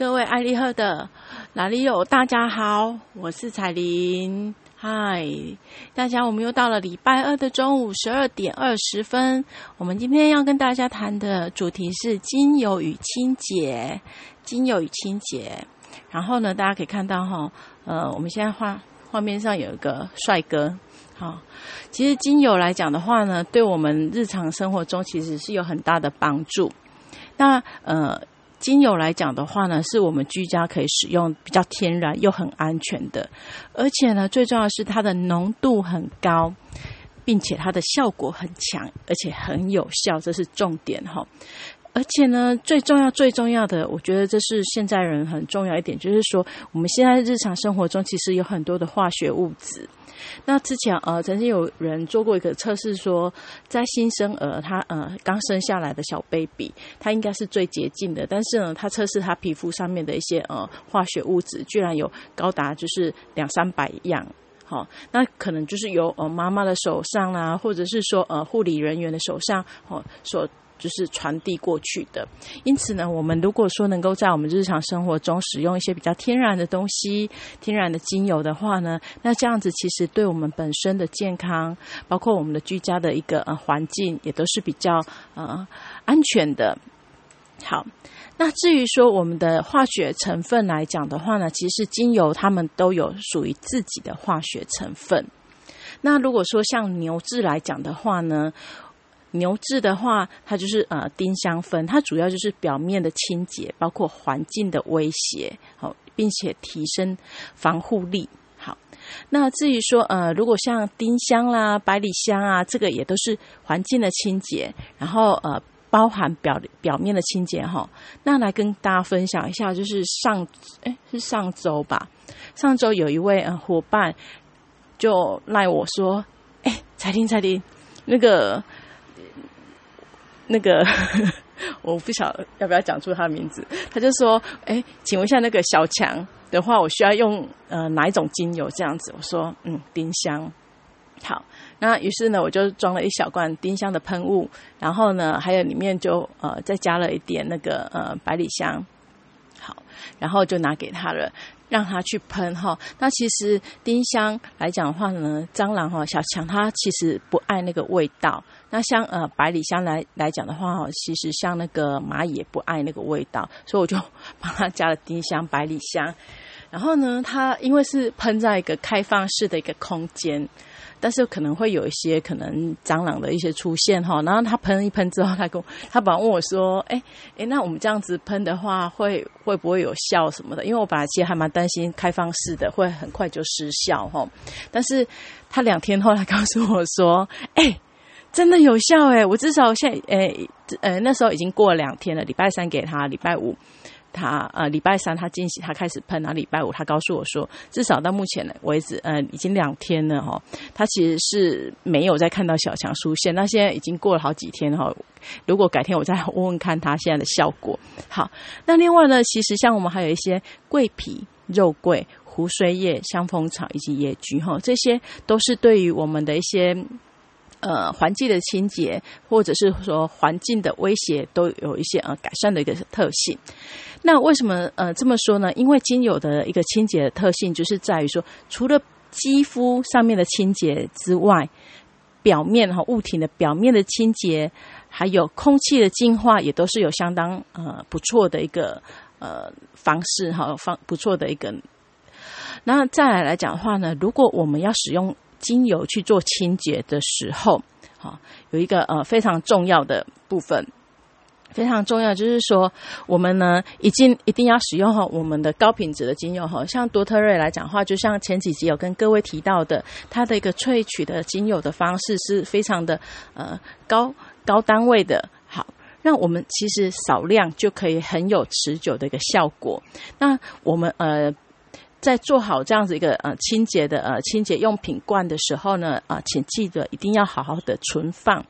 各位爱丽赫的哪里有？大家好，我是彩玲。嗨，大家，我们又到了礼拜二的中午十二点二十分。我们今天要跟大家谈的主题是精油与清洁。精油与清洁。然后呢，大家可以看到哈，呃，我们现在画画面上有一个帅哥。好，其实精油来讲的话呢，对我们日常生活中其实是有很大的帮助。那呃。精油来讲的话呢，是我们居家可以使用比较天然又很安全的，而且呢，最重要的是它的浓度很高，并且它的效果很强，而且很有效，这是重点哈。而且呢，最重要、最重要的，我觉得这是现在人很重要一点，就是说，我们现在日常生活中其实有很多的化学物质。那之前呃，曾经有人做过一个测试，说在新生儿他呃刚生下来的小 baby，他应该是最洁净的，但是呢，他测试他皮肤上面的一些呃化学物质，居然有高达就是两三百样。好，那可能就是由呃妈妈的手上啦，或者是说呃护理人员的手上哦所。就是传递过去的，因此呢，我们如果说能够在我们日常生活中使用一些比较天然的东西、天然的精油的话呢，那这样子其实对我们本身的健康，包括我们的居家的一个呃环境，也都是比较呃安全的。好，那至于说我们的化学成分来讲的话呢，其实精油它们都有属于自己的化学成分。那如果说像牛至来讲的话呢？牛至的话，它就是呃丁香酚，它主要就是表面的清洁，包括环境的威胁，好，并且提升防护力。好，那至于说呃，如果像丁香啦、百里香啊，这个也都是环境的清洁，然后呃包含表表面的清洁哈。那来跟大家分享一下，就是上哎是上周吧，上周有一位呃伙伴就赖我说，哎，彩婷彩婷那个。那个 我不晓要不要讲出他的名字，他就说：“哎，请问一下那个小强的话，我需要用呃哪一种精油这样子？”我说：“嗯，丁香。”好，那于是呢，我就装了一小罐丁香的喷雾，然后呢，还有里面就呃再加了一点那个呃百里香。好，然后就拿给他了。让它去喷哈，那其实丁香来讲的话呢，蟑螂哈小强它其实不爱那个味道。那像呃百里香来来讲的话哈，其实像那个蚂蚁也不爱那个味道，所以我就帮它加了丁香、百里香。然后呢，它因为是喷在一个开放式的一个空间。但是可能会有一些可能蟑螂的一些出现哈，然后他喷一喷之后，他跟我他本来问我说：“哎哎，那我们这样子喷的话，会会不会有效什么的？”因为我本来其实还蛮担心开放式的会很快就失效哈。但是他两天后来告诉我说：“哎，真的有效哎！我至少现哎呃那时候已经过了两天了，礼拜三给他，礼拜五。”他呃，礼拜三他惊喜，他开始喷，然后礼拜五他告诉我说，至少到目前为止，呃，已经两天了哈。他其实是没有再看到小强出现，那现在已经过了好几天哈。如果改天我再问问看他现在的效果。好，那另外呢，其实像我们还有一些桂皮、肉桂、胡荽叶、香蜂草以及野菊哈，这些都是对于我们的一些。呃，环境的清洁，或者是说环境的威胁，都有一些呃改善的一个特性。那为什么呃这么说呢？因为精油的一个清洁的特性，就是在于说，除了肌肤上面的清洁之外，表面哈物体的表面的清洁，还有空气的净化，也都是有相当呃不错的一个呃方式哈方不错的一个。那再来来讲的话呢，如果我们要使用。精油去做清洁的时候，好有一个呃非常重要的部分，非常重要就是说，我们呢已经一定要使用哈我们的高品质的精油哈，像多特瑞来讲话，就像前几集有跟各位提到的，它的一个萃取的精油的方式是非常的呃高高单位的，好，那我们其实少量就可以很有持久的一个效果。那我们呃。在做好这样子一个呃清洁的呃清洁用品罐的时候呢，啊，请记得一定要好好的存放。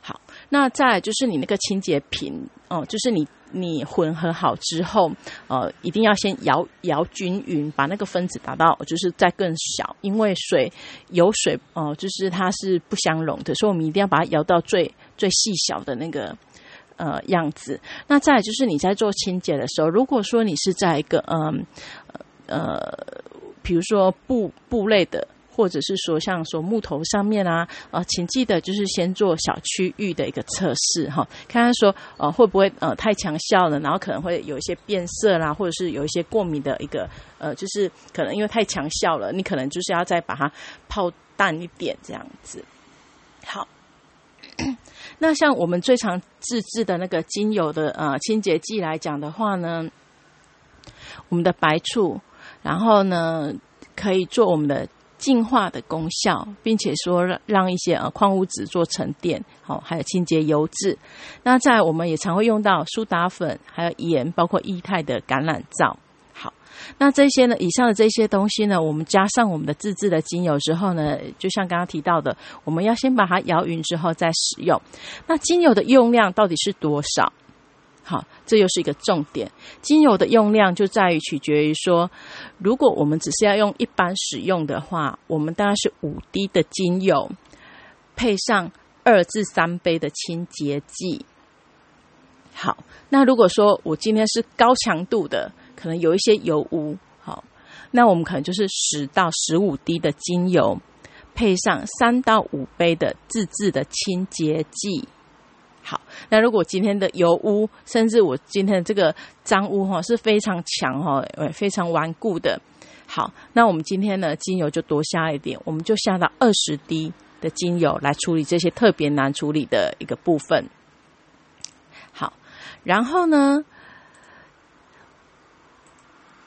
好，那再就是你那个清洁品哦，就是你你混合好之后，呃，一定要先摇摇均匀，把那个分子打到就是再更小，因为水有水哦，就是它是不相容的，所以我们一定要把它摇到最最细小的那个呃样子。那再就是你在做清洁的时候，如果说你是在一个嗯呃，呃比如说布布类的。或者是说，像说木头上面啊，呃，请记得就是先做小区域的一个测试哈，看看说呃会不会呃太强效了，然后可能会有一些变色啦，或者是有一些过敏的一个呃，就是可能因为太强效了，你可能就是要再把它泡淡一点这样子。好，那像我们最常自制的那个精油的呃清洁剂来讲的话呢，我们的白醋，然后呢可以做我们的。净化的功效，并且说让让一些呃矿物质做沉淀，好，还有清洁油脂。那在我们也常会用到苏打粉，还有盐，包括液态的橄榄皂。好，那这些呢，以上的这些东西呢，我们加上我们的自制的精油之后呢，就像刚刚提到的，我们要先把它摇匀之后再使用。那精油的用量到底是多少？好，这又是一个重点。精油的用量就在于取决于说，如果我们只是要用一般使用的话，我们当然是五滴的精油配上二至三杯的清洁剂。好，那如果说我今天是高强度的，可能有一些油污，好，那我们可能就是十到十五滴的精油配上三到五杯的自制的清洁剂。好，那如果今天的油污，甚至我今天的这个脏污哈是非常强哈，非常顽固的。好，那我们今天呢，精油就多下一点，我们就下到二十滴的精油来处理这些特别难处理的一个部分。好，然后呢？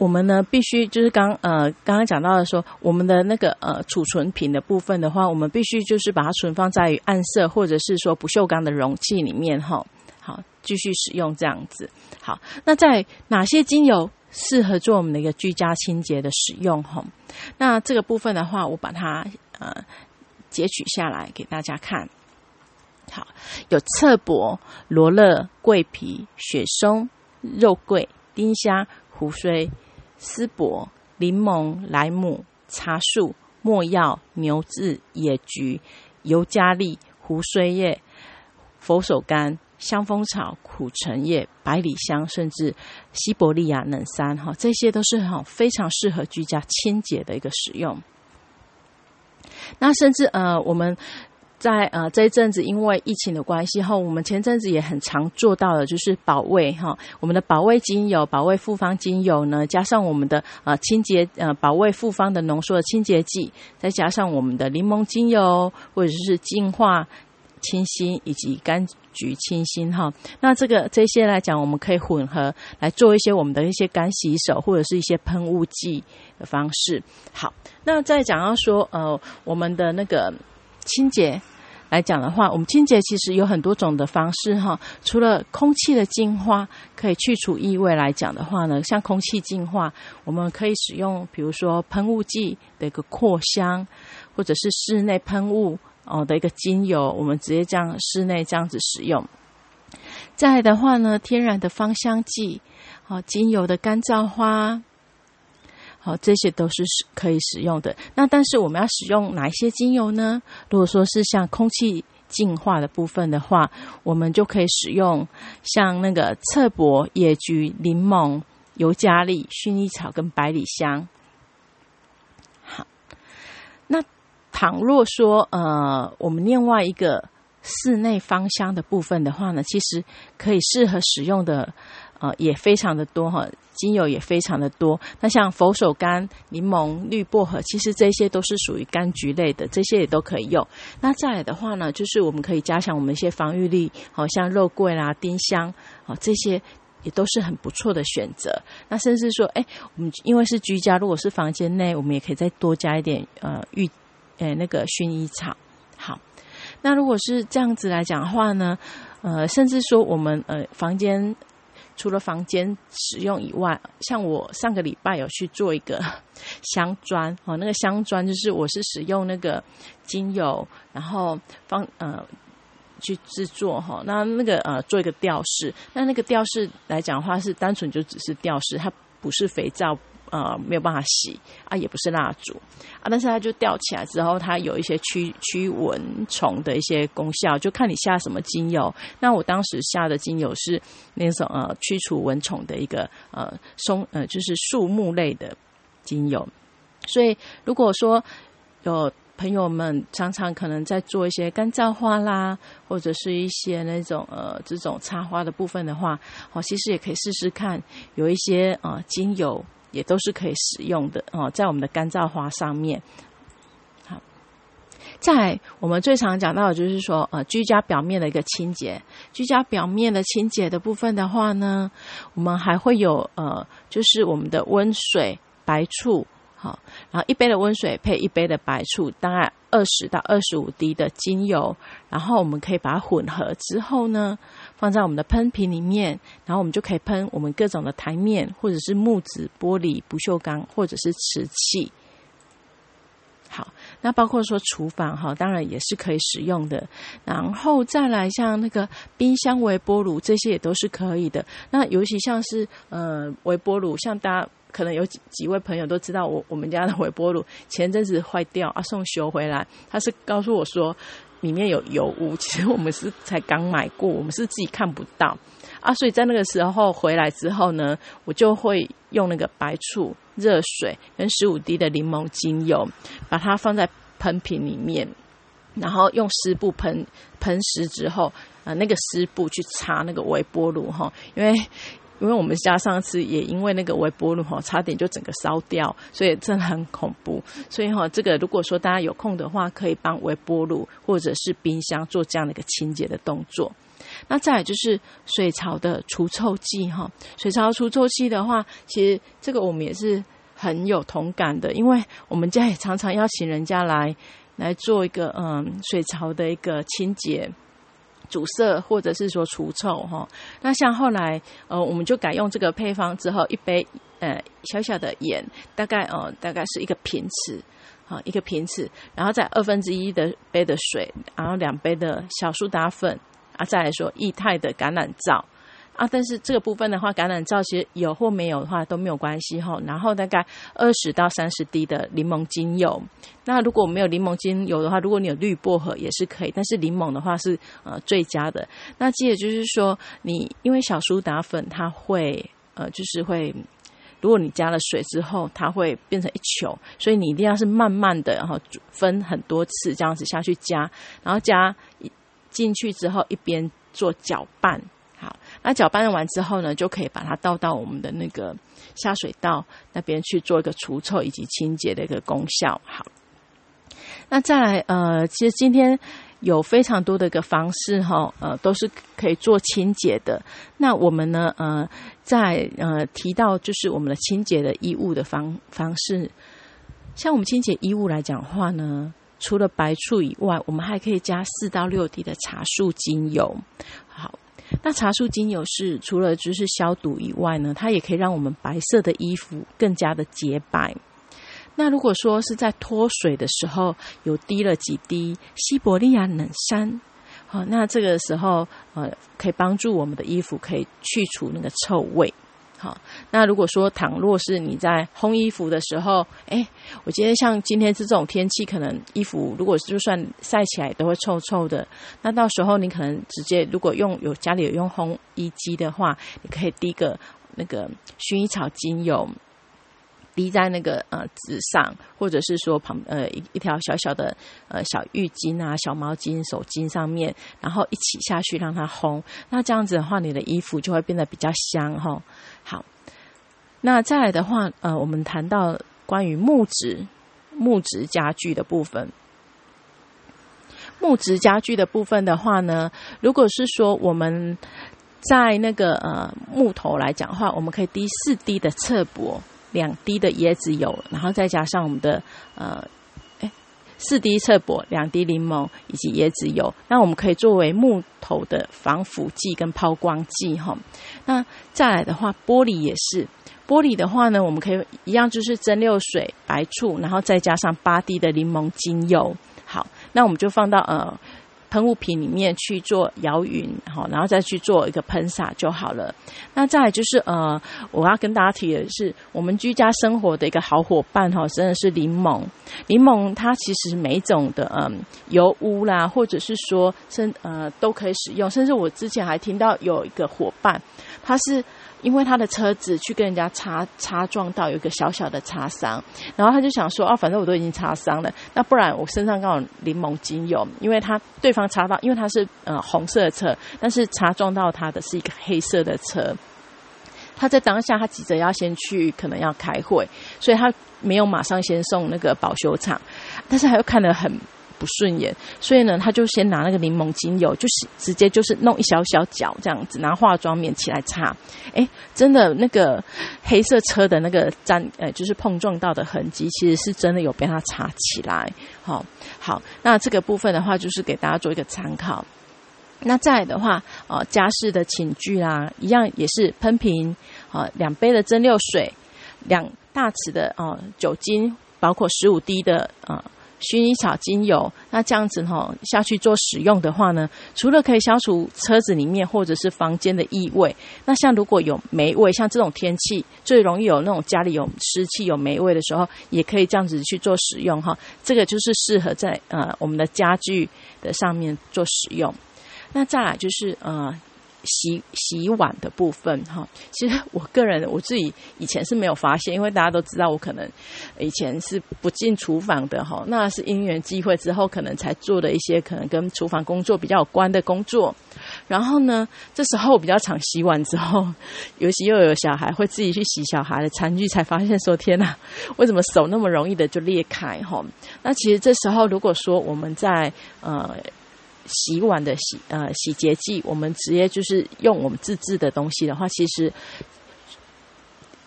我们呢，必须就是刚呃刚刚讲到的说，我们的那个呃储存品的部分的话，我们必须就是把它存放在于暗色或者是说不锈钢的容器里面哈。好，继续使用这样子。好，那在哪些精油适合做我们的一个居家清洁的使用哈？那这个部分的话，我把它呃截取下来给大家看。好，有侧柏、罗勒、桂皮、雪松、肉桂、丁香、胡荽。丝柏、柠檬、莱姆、茶树、没药、牛至、野菊、尤加利、胡荽叶、佛手柑、香蜂草、苦橙叶、百里香，甚至西伯利亚冷杉，哈，这些都是哈非常适合居家清洁的一个使用。那甚至呃，我们。在呃这一阵子，因为疫情的关系后，我们前阵子也很常做到的，就是保卫哈，我们的保卫精油、保卫复方精油呢，加上我们的呃清洁呃保卫复方的浓缩的清洁剂，再加上我们的柠檬精油或者是净化清新以及柑橘清新哈，那这个这些来讲，我们可以混合来做一些我们的一些干洗手或者是一些喷雾剂的方式。好，那再讲到说呃我们的那个。清洁来讲的话，我们清洁其实有很多种的方式哈。除了空气的净化可以去除异味来讲的话呢，像空气净化，我们可以使用比如说喷雾剂的一个扩香，或者是室内喷雾哦的一个精油，我们直接这样室内这样子使用。再的话呢，天然的芳香剂，好精油的干燥花。好，这些都是可以使用的。那但是我们要使用哪一些精油呢？如果说是像空气净化的部分的话，我们就可以使用像那个侧柏、野菊、柠檬、尤加利、薰衣草跟百里香。好，那倘若说呃，我们另外一个室内芳香的部分的话呢，其实可以适合使用的。呃，也非常的多哈，精油也非常的多。那像佛手柑、柠檬、绿薄荷，其实这些都是属于柑橘类的，这些也都可以用。那再来的话呢，就是我们可以加强我们一些防御力，好像肉桂啦、丁香，好这些也都是很不错的选择。那甚至说，哎，我们因为是居家，如果是房间内，我们也可以再多加一点呃浴，呃那个薰衣草。好，那如果是这样子来讲的话呢，呃，甚至说我们呃房间。除了房间使用以外，像我上个礼拜有去做一个 镶砖哦，那个镶砖就是我是使用那个精油，然后放呃去制作哈，那那个呃做一个吊饰，那那个吊饰来讲的话是单纯就只是吊饰，它不是肥皂呃没有办法洗啊，也不是蜡烛啊，但是它就吊起来之后，它有一些驱驱蚊虫的一些功效，就看你下什么精油。那我当时下的精油是那种呃驱除蚊虫的一个呃松呃就是树木类的精油，所以如果说有。朋友们常常可能在做一些干燥花啦，或者是一些那种呃这种插花的部分的话，哦，其实也可以试试看，有一些呃精油也都是可以使用的哦，在我们的干燥花上面。好，在我们最常讲到的就是说呃居家表面的一个清洁，居家表面的清洁的部分的话呢，我们还会有呃就是我们的温水白醋。好，然后一杯的温水配一杯的白醋，大概二十到二十五滴的精油，然后我们可以把它混合之后呢，放在我们的喷瓶里面，然后我们就可以喷我们各种的台面，或者是木质、玻璃、不锈钢，或者是瓷器。好，那包括说厨房哈，当然也是可以使用的。然后再来像那个冰箱、微波炉这些也都是可以的。那尤其像是呃微波炉，像大家。可能有几几位朋友都知道，我我们家的微波炉前阵子坏掉啊，送修回来。他是告诉我说里面有油污，其实我们是才刚买过，我们是自己看不到啊。所以在那个时候回来之后呢，我就会用那个白醋、热水跟十五滴的柠檬精油，把它放在喷瓶里面，然后用湿布喷喷湿之后，啊，那个湿布去擦那个微波炉哈，因为。因为我们家上次也因为那个微波炉哈，差点就整个烧掉，所以真的很恐怖。所以哈，这个如果说大家有空的话，可以帮微波炉或者是冰箱做这样的一个清洁的动作。那再来就是水槽的除臭剂哈，水槽除臭剂的话，其实这个我们也是很有同感的，因为我们家也常常邀请人家来来做一个嗯水槽的一个清洁。阻塞或者是说除臭哈，那像后来呃，我们就改用这个配方之后，一杯呃小小的盐，大概呃大概是一个瓶匙，啊一个瓶匙，然后再二分之一的杯的水，然后两杯的小苏打粉，啊再来说液态的橄榄皂。啊，但是这个部分的话，橄榄皂其实有或没有的话都没有关系哈。然后大概二十到三十滴的柠檬精油。那如果没有柠檬精油的话，如果你有绿薄荷也是可以，但是柠檬的话是呃最佳的。那记得就是说，你因为小苏打粉它会呃就是会，如果你加了水之后，它会变成一球，所以你一定要是慢慢的，然后分很多次这样子下去加，然后加进去之后一边做搅拌。那搅拌完之后呢，就可以把它倒到我们的那个下水道那边去做一个除臭以及清洁的一个功效。好，那再来，呃，其实今天有非常多的一个方式哈，呃，都是可以做清洁的。那我们呢，呃，在呃提到就是我们的清洁的衣物的方方式，像我们清洁衣物来讲话呢，除了白醋以外，我们还可以加四到六滴的茶树精油。好。那茶树精油是除了就是消毒以外呢，它也可以让我们白色的衣服更加的洁白。那如果说是在脱水的时候有滴了几滴西伯利亚冷杉，好，那这个时候呃可以帮助我们的衣服可以去除那个臭味。好，那如果说倘若是你在烘衣服的时候，哎，我今天像今天是这种天气，可能衣服如果就算晒起来都会臭臭的，那到时候你可能直接如果用有家里有用烘衣机的话，你可以滴个那个薰衣草精油。滴在那个呃纸上，或者是说旁呃一一条小小的呃小浴巾啊、小毛巾、手巾上面，然后一起下去让它烘。那这样子的话，你的衣服就会变得比较香哈。好，那再来的话，呃，我们谈到关于木质木质家具的部分。木质家具的部分的话呢，如果是说我们在那个呃木头来讲话，我们可以滴四滴的侧柏。两滴的椰子油，然后再加上我们的呃，哎，四滴侧柏，两滴柠檬以及椰子油，那我们可以作为木头的防腐剂跟抛光剂哈。那再来的话，玻璃也是，玻璃的话呢，我们可以一样就是蒸馏水、白醋，然后再加上八滴的柠檬精油。好，那我们就放到呃喷雾瓶里面去做摇匀，好，然后再去做一个喷洒就好了。那再来就是呃，我要跟大家提的是，我们居家生活的一个好伙伴哈，真的是柠檬。柠檬它其实每种的嗯油污啦，或者是说甚呃都可以使用，甚至我之前还听到有一个伙伴，他是。因为他的车子去跟人家擦擦撞到有一个小小的擦伤，然后他就想说啊，反正我都已经擦伤了，那不然我身上刚好柠檬精油，因为他对方擦到，因为他是呃红色的车，但是擦撞到他的是一个黑色的车，他在当下他急着要先去可能要开会，所以他没有马上先送那个保修厂，但是他又看得很。不顺眼，所以呢，他就先拿那个柠檬精油，就是直接就是弄一小小角这样子，拿化妆棉起来擦。哎，真的那个黑色车的那个粘，呃，就是碰撞到的痕迹，其实是真的有被它擦起来。好，好，那这个部分的话，就是给大家做一个参考。那再的话，呃，家事的寝具啦，一样也是喷瓶，啊，两杯的蒸馏水，两大匙的哦酒精，包括十五滴的啊。薰衣草精油，那这样子哈下去做使用的话呢，除了可以消除车子里面或者是房间的异味，那像如果有霉味，像这种天气最容易有那种家里有湿气有霉味的时候，也可以这样子去做使用哈。这个就是适合在呃我们的家具的上面做使用。那再来就是呃。洗洗碗的部分哈，其实我个人我自己以前是没有发现，因为大家都知道我可能以前是不进厨房的哈，那是因缘机会之后可能才做的一些可能跟厨房工作比较有关的工作。然后呢，这时候比较常洗碗之后，尤其又有小孩会自己去洗小孩的餐具，才发现说天哪，为什么手那么容易的就裂开哈？那其实这时候如果说我们在呃。洗碗的洗呃洗洁剂，我们直接就是用我们自制的东西的话，其实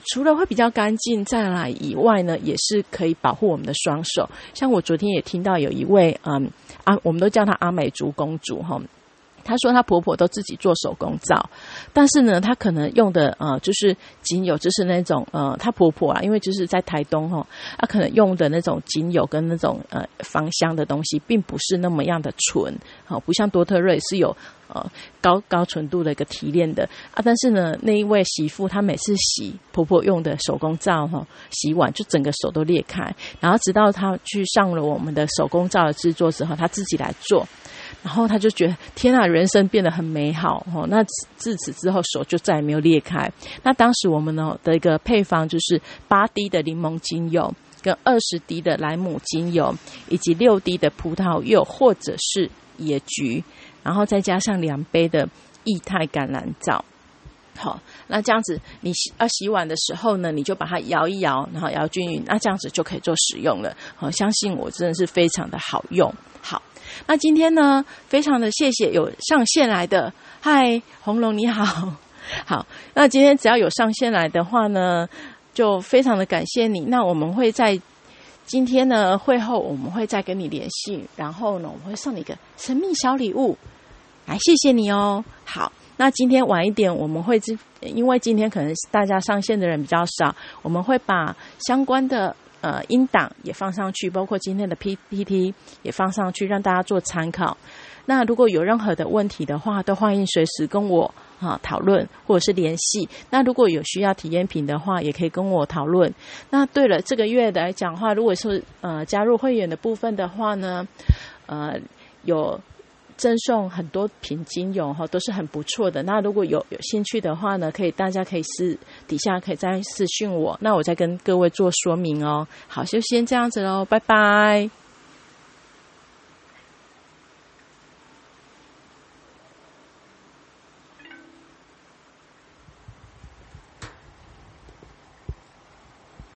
除了会比较干净再来以外呢，也是可以保护我们的双手。像我昨天也听到有一位嗯啊，我们都叫她阿美族公主哈。她说她婆婆都自己做手工皂，但是呢，她可能用的呃就是精油，就是那种呃她婆婆啊，因为就是在台东哈，她可能用的那种精油跟那种呃芳香的东西，并不是那么样的纯，好不像多特瑞是有呃高高纯度的一个提炼的啊。但是呢，那一位媳妇她每次洗婆婆用的手工皂哈，洗碗就整个手都裂开，然后直到她去上了我们的手工皂的制作之后，她自己来做。然后他就觉得天啊，人生变得很美好哦。那自此之后，手就再也没有裂开。那当时我们呢的一个配方就是八滴的柠檬精油，跟二十滴的莱姆精油，以及六滴的葡萄柚或者是野菊，然后再加上两杯的液态橄榄皂。好，那这样子你洗要洗碗的时候呢，你就把它摇一摇，然后摇均匀，那这样子就可以做使用了。好，相信我真的是非常的好用。好。那今天呢，非常的谢谢有上线来的，嗨，红龙你好，好。那今天只要有上线来的话呢，就非常的感谢你。那我们会在今天呢会后，我们会再跟你联系，然后呢，我们会送你一个神秘小礼物，来谢谢你哦。好，那今天晚一点我们会因为今天可能大家上线的人比较少，我们会把相关的。呃，音档也放上去，包括今天的 PPT 也放上去，让大家做参考。那如果有任何的问题的话，都欢迎随时跟我啊讨论或者是联系。那如果有需要体验品的话，也可以跟我讨论。那对了，这个月来讲话，如果是呃加入会员的部分的话呢，呃有。赠送很多瓶精油哈，都是很不错的。那如果有有兴趣的话呢，可以大家可以私底下可以再私讯我，那我再跟各位做说明哦。好，就先这样子喽，拜拜。